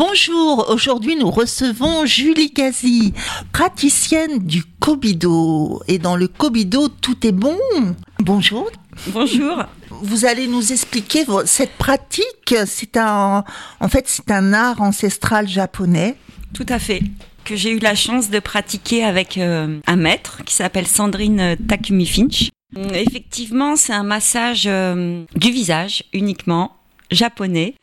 Bonjour, aujourd'hui nous recevons Julie Gazi, praticienne du Kobido. Et dans le Kobido, tout est bon. Bonjour. Bonjour. Vous allez nous expliquer cette pratique. C'est un, en fait, c'est un art ancestral japonais. Tout à fait. Que j'ai eu la chance de pratiquer avec euh, un maître qui s'appelle Sandrine Takumi Finch. Effectivement, c'est un massage euh, du visage uniquement, japonais.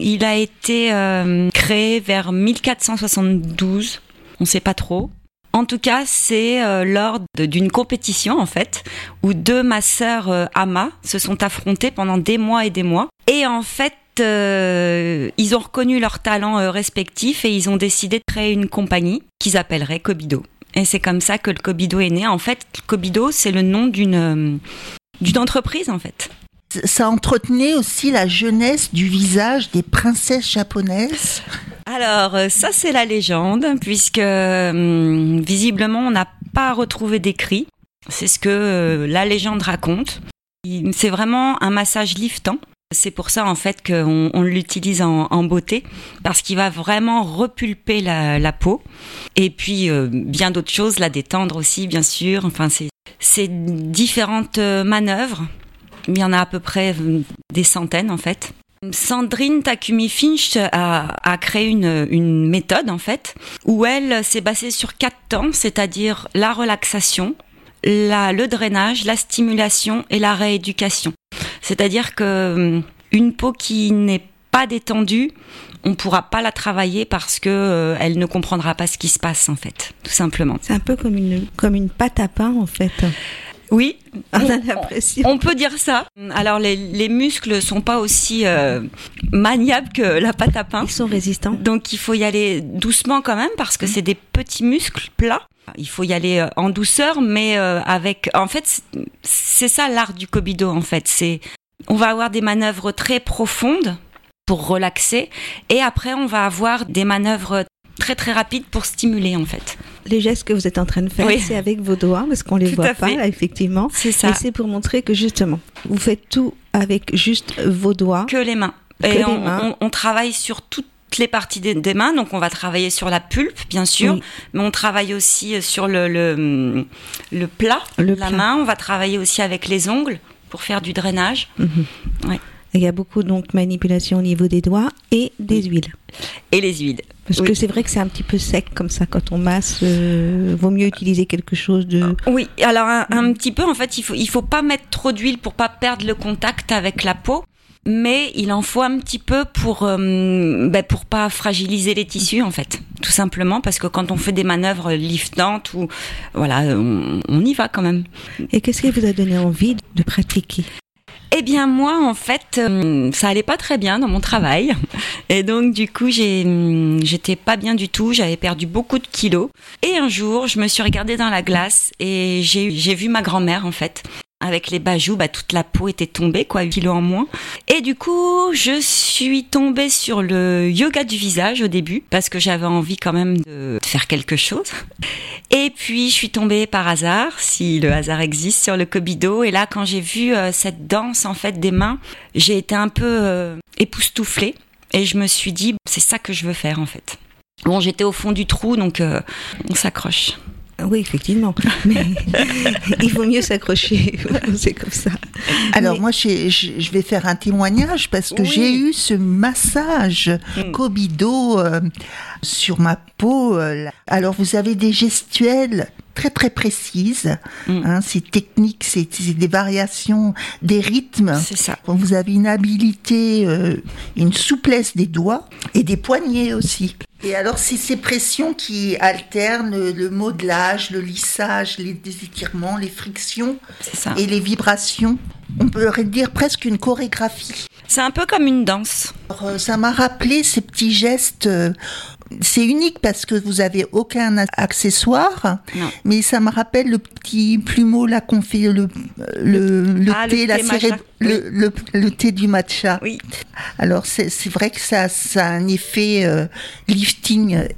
Il a été euh, créé vers 1472, on ne sait pas trop. En tout cas, c'est euh, lors d'une compétition en fait, où deux masseurs euh, Ama se sont affrontés pendant des mois et des mois. Et en fait, euh, ils ont reconnu leurs talents respectifs et ils ont décidé de créer une compagnie qu'ils appelleraient Kobido. Et c'est comme ça que le Kobido est né. En fait, Kobido, c'est le nom d'une d'une entreprise en fait. Ça entretenait aussi la jeunesse du visage des princesses japonaises. Alors, euh, ça c'est la légende, puisque hum, visiblement on n'a pas retrouvé d'écrit. C'est ce que euh, la légende raconte. C'est vraiment un massage liftant. C'est pour ça en fait qu'on on l'utilise en, beauté, parce qu'il va vraiment repulper la, peau. Et puis euh, bien d'autres choses, la détendre aussi bien sûr. Enfin, c'est différentes manœuvres. Il y en a à peu près euh, des centaines en fait. Sandrine Takumi Finch a, a créé une, méthode en fait où elle s'est basée sur quatre temps, c'est-à-dire la relaxation, la, le drainage, la stimulation et la rééducation. C'est-à-dire que une peau qui n'est pas détendue, on pourra pas la travailler parce que euh, elle ne comprendra pas ce qui se passe en fait, tout simplement. C'est un peu comme une, comme une pâte à pain en fait. Oui, On a on- l'impression. On peut dire ça. Alors les, les muscles sont pas aussi euh, maniables que la pâte à pain. Ils sont résistants. Donc il faut y aller doucement quand même parce que c'est des petits muscles plats. Il faut y aller euh, en douceur, mais euh, avec. En fait, c'est- c'est ça l'art du kobido. En fait, c'est on va avoir des manœuvres très profondes pour relaxer, et après on va avoir des manœuvres très très rapides pour stimuler en fait. Les gestes que vous êtes en train de faire, Oui. c'est avec vos doigts parce qu'on les Tout voit pas là, effectivement. C'est ça. Et c'est pour montrer que justement, vous faites tout avec juste vos doigts. que les mains. Que et les on, mains. on- on travaille sur toutes les parties des, des mains, donc on va travailler sur la pulpe, bien sûr, Oui. mais on travaille aussi sur le, le, le plat Le la plat. main. On va travailler aussi avec les ongles pour faire du drainage. Mhm. Ouais. Il y a beaucoup donc manipulation au niveau des doigts et des huiles. Et les huiles. Parce Oui. que c'est vrai que c'est un petit peu sec comme ça quand on masse. euh, vaut mieux utiliser quelque chose de. Oui, alors un, un petit peu, en fait, il faut, il faut pas mettre trop d'huile pour pas perdre le contact avec la peau. Mais il en faut un petit peu pour euh, ben, pour pas fragiliser les tissus en fait, tout simplement parce que quand on fait des manœuvres liftantes ou voilà, on, on y va quand même. Et qu'est-ce qui vous a donné envie de pratiquer? Eh bien moi en fait euh, ça allait pas très bien dans mon travail. Et donc du coup hum, j'étais pas bien du tout, j'avais perdu beaucoup de kilos. Et un jour je me suis regardée dans la glace et j'ai vu ma grand-mère en fait avec les bajoux, bah, toute la peau était tombée, quoi, 8 kilos en moins. Et du coup, je suis tombée sur le yoga du visage au début, parce que j'avais envie quand même de faire quelque chose. Et puis, je suis tombée par hasard, si le hasard existe, sur le Kobido. Et là, quand j'ai vu euh, cette danse, en fait, des mains, j'ai été un peu euh, époustouflée. Et je me suis dit, c'est ça que je veux faire, en fait. Bon, j'étais au fond du trou, donc euh, on s'accroche. Oui, effectivement. Mais il vaut mieux s'accrocher. c'est comme ça. Alors Mais- moi, je vais faire un témoignage parce que Oui. j'ai eu ce massage Mm. Kobido euh, sur ma peau. euh. Alors vous avez des gestuelles très très précises. Mm. Hein, c'est technique, c'est c'est des variations, des rythmes. C'est ça. Vous avez une habilité, euh, une souplesse des doigts et des poignets aussi. Et alors, c'est ces pressions qui alternent le modelage, le lissage, les étirements, les frictions et les vibrations. On pourrait dire presque une chorégraphie. C'est un peu comme une danse. Alors, euh, ça m'a rappelé ces petits gestes. C'est unique parce que vous avez aucun accessoire, Non. mais ça me rappelle le petit plumeau là qu'on fait le le, le Ah, le thé, la thé le, le, le thé du matcha. Oui. Alors c'est c'est vrai que ça, ça a un effet euh, lifting euh,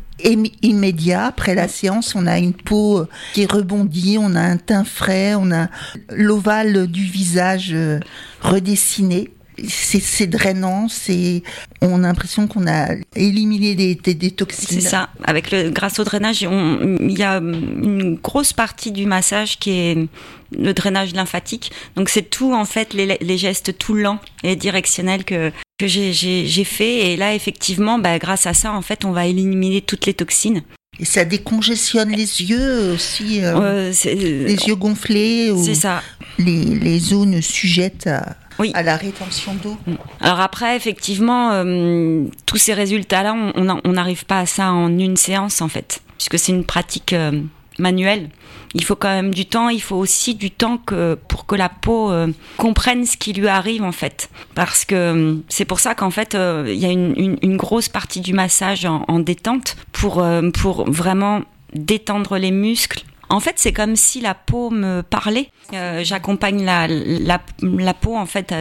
immédiat. Après la séance, on a une peau euh, qui est rebondie, on a un teint frais, on a l'ovale du visage euh, redessiné. C'est drainant, c'est on a l'impression qu'on a éliminé des, des, des toxines. C'est ça. Avec le, grâce au drainage, il y a une grosse partie du massage qui est le drainage lymphatique. Donc c'est tout en fait les, les gestes tout lents et directionnels que que j'ai- fait. Et là effectivement, bah, grâce à ça, en fait, on va éliminer toutes les toxines. Et ça décongestionne les yeux aussi, euh, Euh, les yeux gonflés ou c'est ça. les, les zones sujettes à, Oui. à la rétention d'eau. Alors après, effectivement, euh, tous ces résultats-là, on- n'arrive pas à ça en une séance, en fait, puisque c'est une pratique euh, manuelle. Il faut quand même du temps. Il faut aussi du temps que pour que la peau euh, comprenne ce qui lui arrive, en fait, parce que c'est pour ça qu'en fait, il y a une, une- une grosse partie du massage en, en détente pour pour vraiment détendre les muscles. En fait, c'est comme si la peau me parlait. Euh, J'accompagne la, la, la peau en fait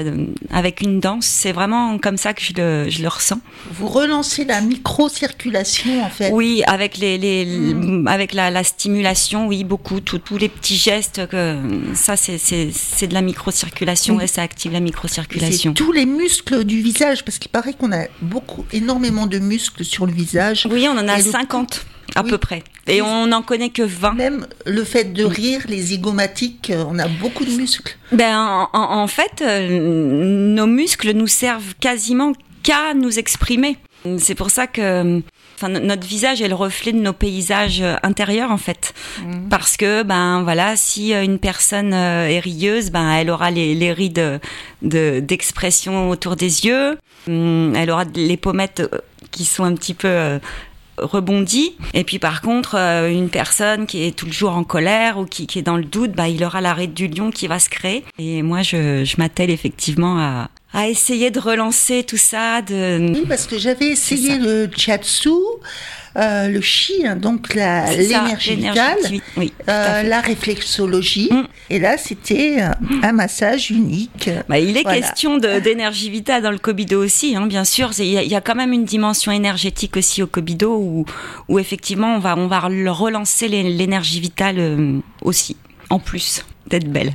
avec une danse. C'est vraiment comme ça que je le, je le ressens. Vous relancez la micro-circulation en fait. Oui, avec les, les avec la, la stimulation, oui, beaucoup, tous les petits gestes que ça c'est c'est de la microcirculation Oui. et ça active la microcirculation. tous les muscles du visage, parce qu'il paraît qu'on a beaucoup, énormément de muscles sur le visage. Oui, on en a Et le- 50 à Oui. peu près, et on n'en connaît que 20. Même le fait de rire, les zygomatiques, euh, on a beaucoup de muscles. Ben, en, en- en fait, euh, nos muscles nous servent quasiment qu'à nous exprimer. C'est pour ça que enfin, no- notre visage est le reflet de nos paysages euh, intérieurs, en fait. Parce que, ben voilà, si une personne est rieuse, ben elle aura les, les rides de- d'expression autour des yeux. Hum, Elle aura les pommettes qui sont un petit peu rebondit. Et puis par contre, euh, une personne qui est jour en colère ou qui, qui est dans le doute, bah, il aura l'arrêt du lion qui va se créer. Et moi, je, je m'attelle effectivement à, à essayer de relancer tout ça. De... Oui, parce que j'avais essayé le chatsu, euh, le chi, hein, donc l'énergie vitale, Oui, euh, la réflexologie. Mm. Et là, c'était euh, un massage unique. Bah, il est Voilà. question d'énergie vitale dans le Kobido aussi, hein, bien sûr. Il y, a- il y a quand même une dimension énergétique aussi au Kobido où, où effectivement on va, on va relancer l'é- l'énergie vitale euh, aussi, en plus d'être belle.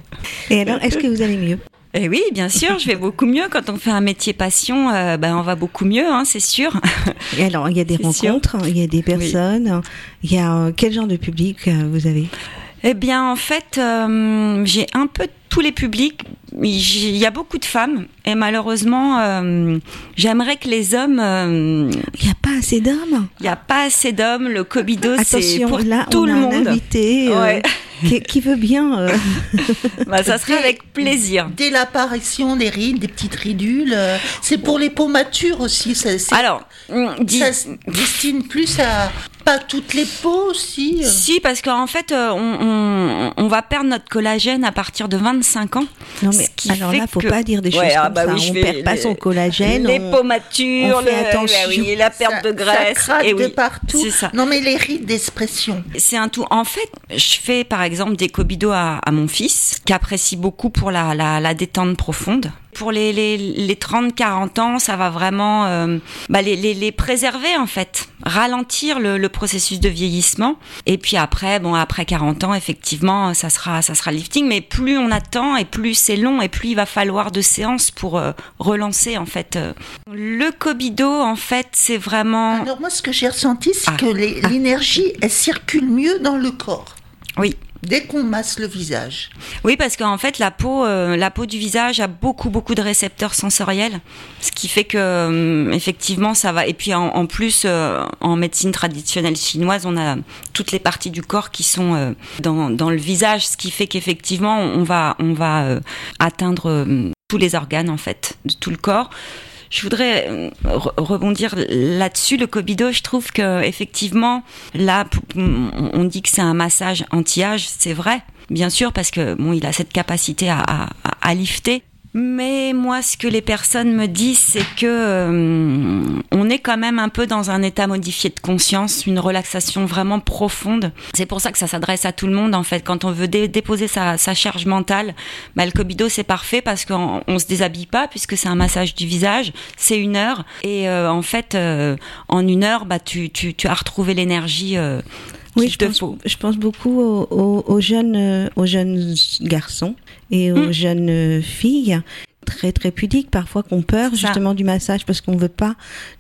Et alors, est-ce que vous allez mieux? Et oui, bien sûr, je vais beaucoup mieux. Quand on fait un métier passion, euh, ben, on va beaucoup mieux, hein, c'est sûr. Et alors, il y a des sûr. rencontres, il y a des personnes, il y a euh, quel genre de public euh, vous avez? Eh bien, en fait, euh, j'ai un peu tous les publics. Il y a beaucoup de femmes et malheureusement, euh, j'aimerais que les hommes. euh, Il n'y a pas assez d'hommes? Il n'y a pas assez d'hommes. Le Kobido, c'est Attention, pour là, tout on le a monde. un invité euh, Ouais. qui, qui veut bien. euh, Bah, ça serait Dès- avec plaisir. Dès l'apparition des rides, des petites ridules, euh, c'est pour les peaux matures aussi. Ça, c'est- Alors, dis- ça se destine plus à pas toutes les peaux aussi. si, parce qu'en fait, euh, on, on, on va perdre notre collagène à partir de 25 ans. Non, mais alors là, faut que- pas dire des Ouais, choses ah comme bah ça. oui, je on perd pas son collagène. les on- peaux matures, on fait le- attention. oui, la perte Ça- de graisse. Ça et oui, de partout. C'est ça. Non, mais les rides d'expression. C'est un tout. En fait, je fais par exemple des cobidos à, à mon fils, qui apprécie beaucoup pour la, la, la détente profonde. Pour les, les, les 30-40 ans, ça va vraiment euh, bah, les, les, préserver en fait, ralentir le, le processus de vieillissement. Et puis après, bon, après 40 ans, effectivement, ça sera, ça sera lifting. Mais plus on attend et plus c'est long et plus il va falloir de séances pour euh, relancer en fait. euh. Le cobido, en fait, c'est vraiment. Alors moi, ce que j'ai ressenti, c'est Ah. que les- l'énergie, elle circule mieux dans le corps. Oui. Dès qu'on masse le visage. Oui, parce qu'en fait, la peau, euh, la peau du visage a beaucoup, beaucoup de récepteurs sensoriels, ce qui fait que, euh, effectivement, ça va. Et puis, en, plus, euh, en médecine traditionnelle chinoise, on a toutes les parties du corps qui sont dans, dans le visage, ce qui fait qu'effectivement, on va, on va atteindre tous les organes, en fait, de tout le corps. Je voudrais euh, re- rebondir là-dessus. Le Kobido, je trouve que effectivement, là, on dit que c'est un massage anti-âge, c'est vrai, bien sûr, parce que bon, il a cette capacité à, à, à lifter. Mais moi, ce que les personnes me disent, c'est que euh, on est quand même un peu dans un état modifié de conscience, une relaxation vraiment profonde. C'est pour ça que ça s'adresse à tout le monde, en fait. Quand on veut dé- déposer sa, sa charge mentale, bah, le Kobido, c'est parfait parce qu'on on se déshabille pas, puisque c'est un massage du visage. C'est une heure. Et euh, en fait, euh, en une heure, bah, tu, tu, tu as retrouvé l'énergie euh, Oui, je pense, faut. je pense beaucoup aux, aux- aux jeunes, euh, aux jeunes garçons et aux Mm. jeunes filles très très pudiques parfois qu'on peur justement du massage parce qu'on veut pas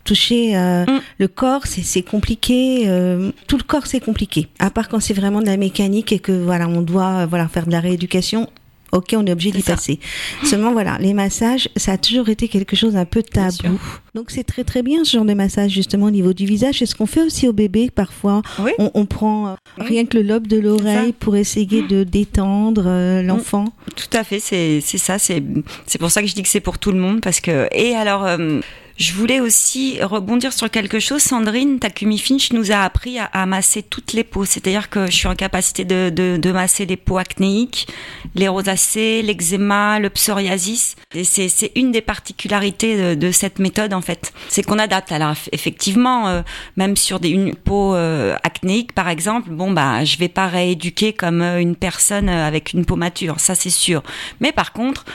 toucher euh, Mm. le corps c'est compliqué euh, tout le corps c'est compliqué à part quand c'est vraiment de la mécanique et que voilà on doit voilà faire de la rééducation Ok, on est obligé d'y passer. Seulement, voilà, les massages, ça a toujours été quelque chose un peu tabou. Donc, c'est très très bien ce genre de massage justement au niveau du visage. C'est ce qu'on fait aussi au bébé parfois. Oui. On, on prend euh, Oui. rien que le lobe de l'oreille pour essayer de détendre euh, l'enfant. Tout à fait, c'est ça, c'est c'est pour ça que je dis que c'est pour tout le monde parce que et alors euh, je voulais aussi rebondir sur quelque chose. Sandrine Takumi Finch nous a appris à, masser toutes les peaux, c'est-à-dire que je suis en capacité de, masser les peaux acnéiques, les rosacées, l'eczéma, le psoriasis. Et c'est une des particularités de, cette méthode en fait, c'est qu'on adapte. Alors effectivement, euh, même sur des, une peau euh, acnéique par exemple, bon bah je vais pas rééduquer comme euh, une personne avec une peau mature, ça c'est sûr. Mais par contre,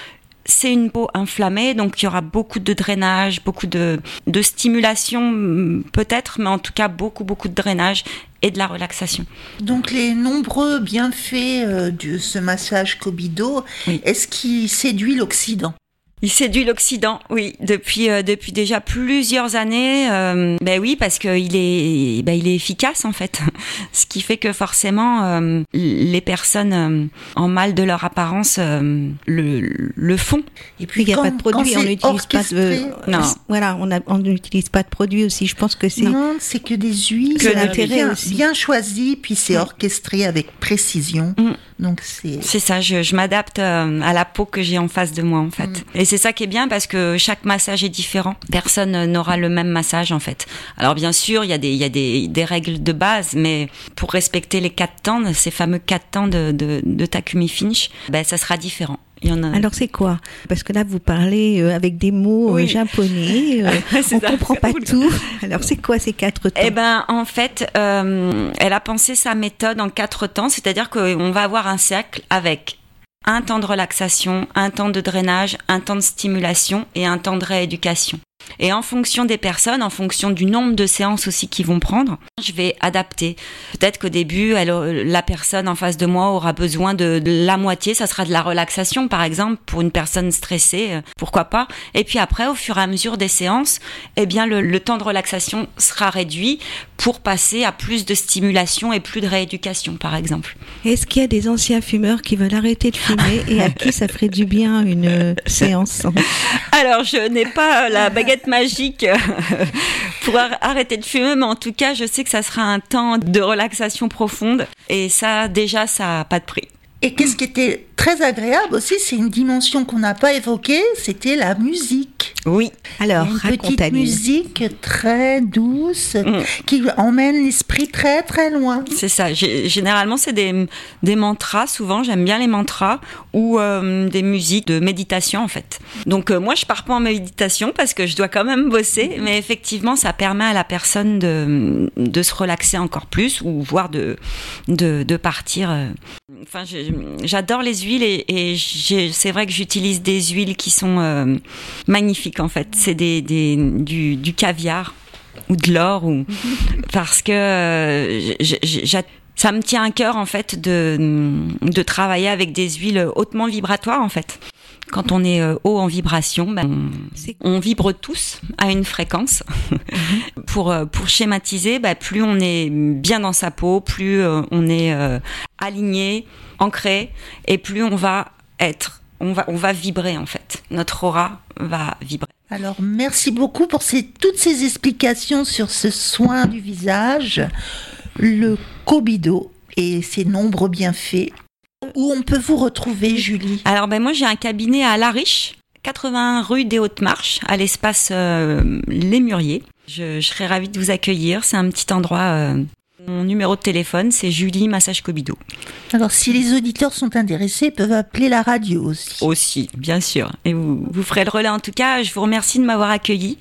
c'est une peau inflammée, donc il y aura beaucoup de drainage, beaucoup de, de stimulation peut-être, mais en tout cas beaucoup beaucoup de drainage et de la relaxation. Donc les nombreux bienfaits euh, de ce massage Kobido, Oui. est-ce qu'il séduit l'Occident? Il séduit l'Occident, oui, depuis euh, depuis déjà plusieurs années. euh, ben oui, parce que il est ben il est efficace en fait, ce qui fait que forcément euh, les personnes euh, en mal de leur apparence euh, le le font. Et Puis il n'y a quand- pas de produit, on n'utilise pas de. orchestré, Non. Voilà, on a- on n'utilise pas de produit aussi. Je pense que c'est. Non, c'est que des huiles Que euh, l'intérêt bien, aussi. bien choisies, puis c'est orchestré avec précision. Mm. Donc c'est C'est ça, je, je m'adapte euh, à la peau que j'ai en face de moi en fait. Et c'est ça qui est bien parce que chaque massage est différent. Personne euh, n'aura le même massage en fait. Alors bien sûr, il y a des il y a des, des règles de base, mais pour respecter les quatre temps, ces fameux quatre temps de, de, de Takumi Finch, ben ça sera différent. Il y en a. Alors c'est quoi? Parce que là vous parlez euh, avec des mots euh, Oui. japonais, euh, on ça. comprend pas tout. Alors c'est quoi ces quatre temps? Eh ben, en fait, euh, elle a pensé sa méthode en quatre temps, c'est-à-dire qu'on va avoir un cercle avec un temps de relaxation, un temps de drainage, un temps de stimulation et un temps de rééducation. Et en fonction des personnes, en fonction du nombre de séances aussi qu'ils vont prendre, je vais adapter. Peut-être qu'au début, la personne en face de moi aura besoin de, la moitié, ça sera de la relaxation par exemple pour une personne stressée, euh, pourquoi pas. Et puis après, au fur et à mesure des séances, eh bien le temps de relaxation sera réduit pour passer à plus de stimulation et plus de rééducation par exemple. Est-ce qu'il y a des anciens fumeurs qui veulent arrêter de fumer et à qui ça ferait du bien une euh, séance Alors, je n'ai pas la baguette magique pour ar- arrêter de fumer, mais en tout cas, je sais que ça sera un temps de relaxation profonde. Et ça, déjà, ça n'a pas de prix. Et qu'est-ce qui était très agréable aussi, c'est une dimension qu'on n'a pas évoquée, c'était la musique. Oui. Alors, une petite musique très douce Mm. qui emmène l'esprit très très loin. C'est ça. Gé- Généralement, c'est des, des mantras. Souvent, j'aime bien les mantras ou euh, des musiques de méditation, en fait. Donc, euh, moi, je pars pas en méditation parce que je dois quand même bosser. Mais effectivement, ça permet à la personne de, de se relaxer encore plus ou voire de, de, de partir. euh. Enfin, j'adore les huiles et, c'est vrai que j'utilise des huiles qui sont euh, magnifiques, en fait. C'est des, des, du, du caviar ou de l'or ou parce que euh, j- j- j'a- ça me tient à cœur en fait de de travailler avec des huiles hautement vibratoires en fait. Quand on est euh, haut en vibration, ben, C'est- on, on vibre tous à une fréquence. pour euh, pour schématiser, ben, plus on est bien dans sa peau, plus euh, on est euh, aligné, ancré, et plus on va être, on va on va vibrer en fait. Notre aura va vibrer. Alors merci beaucoup pour ces, toutes ces explications sur ce soin du visage, le Kobido et ses nombreux bienfaits. Où on peut vous retrouver, Julie Alors ben moi j'ai un cabinet à La Riche, 81 rue des Hautes Marches, à l'espace euh, Les Mûriers. Je, je serais ravie de vous accueillir. C'est un petit endroit euh, Mon numéro de téléphone, c'est Julie Massage Cobido. Alors, si les auditeurs sont intéressés, ils peuvent appeler la radio aussi. Aussi, bien sûr. Et vous, vous ferez le relais. En tout cas, je vous remercie de m'avoir accueilli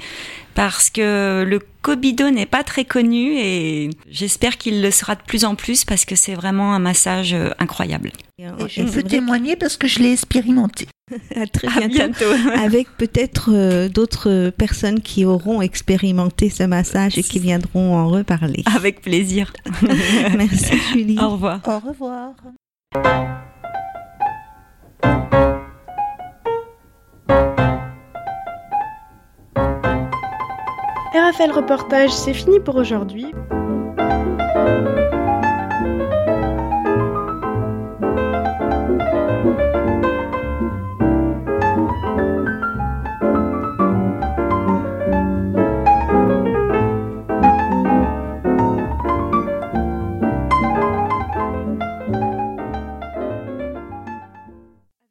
parce que le Cobido n'est pas très connu et j'espère qu'il le sera de plus en plus parce que c'est vraiment un massage euh, incroyable. Et je peux témoigner parce que je l'ai expérimenté. À très À bientôt. bientôt. Avec peut-être euh, d'autres personnes qui auront expérimenté ce massage et qui viendront en reparler. Avec plaisir. Merci Julie. Au revoir. Au revoir. RFL Reportage, c'est fini pour aujourd'hui.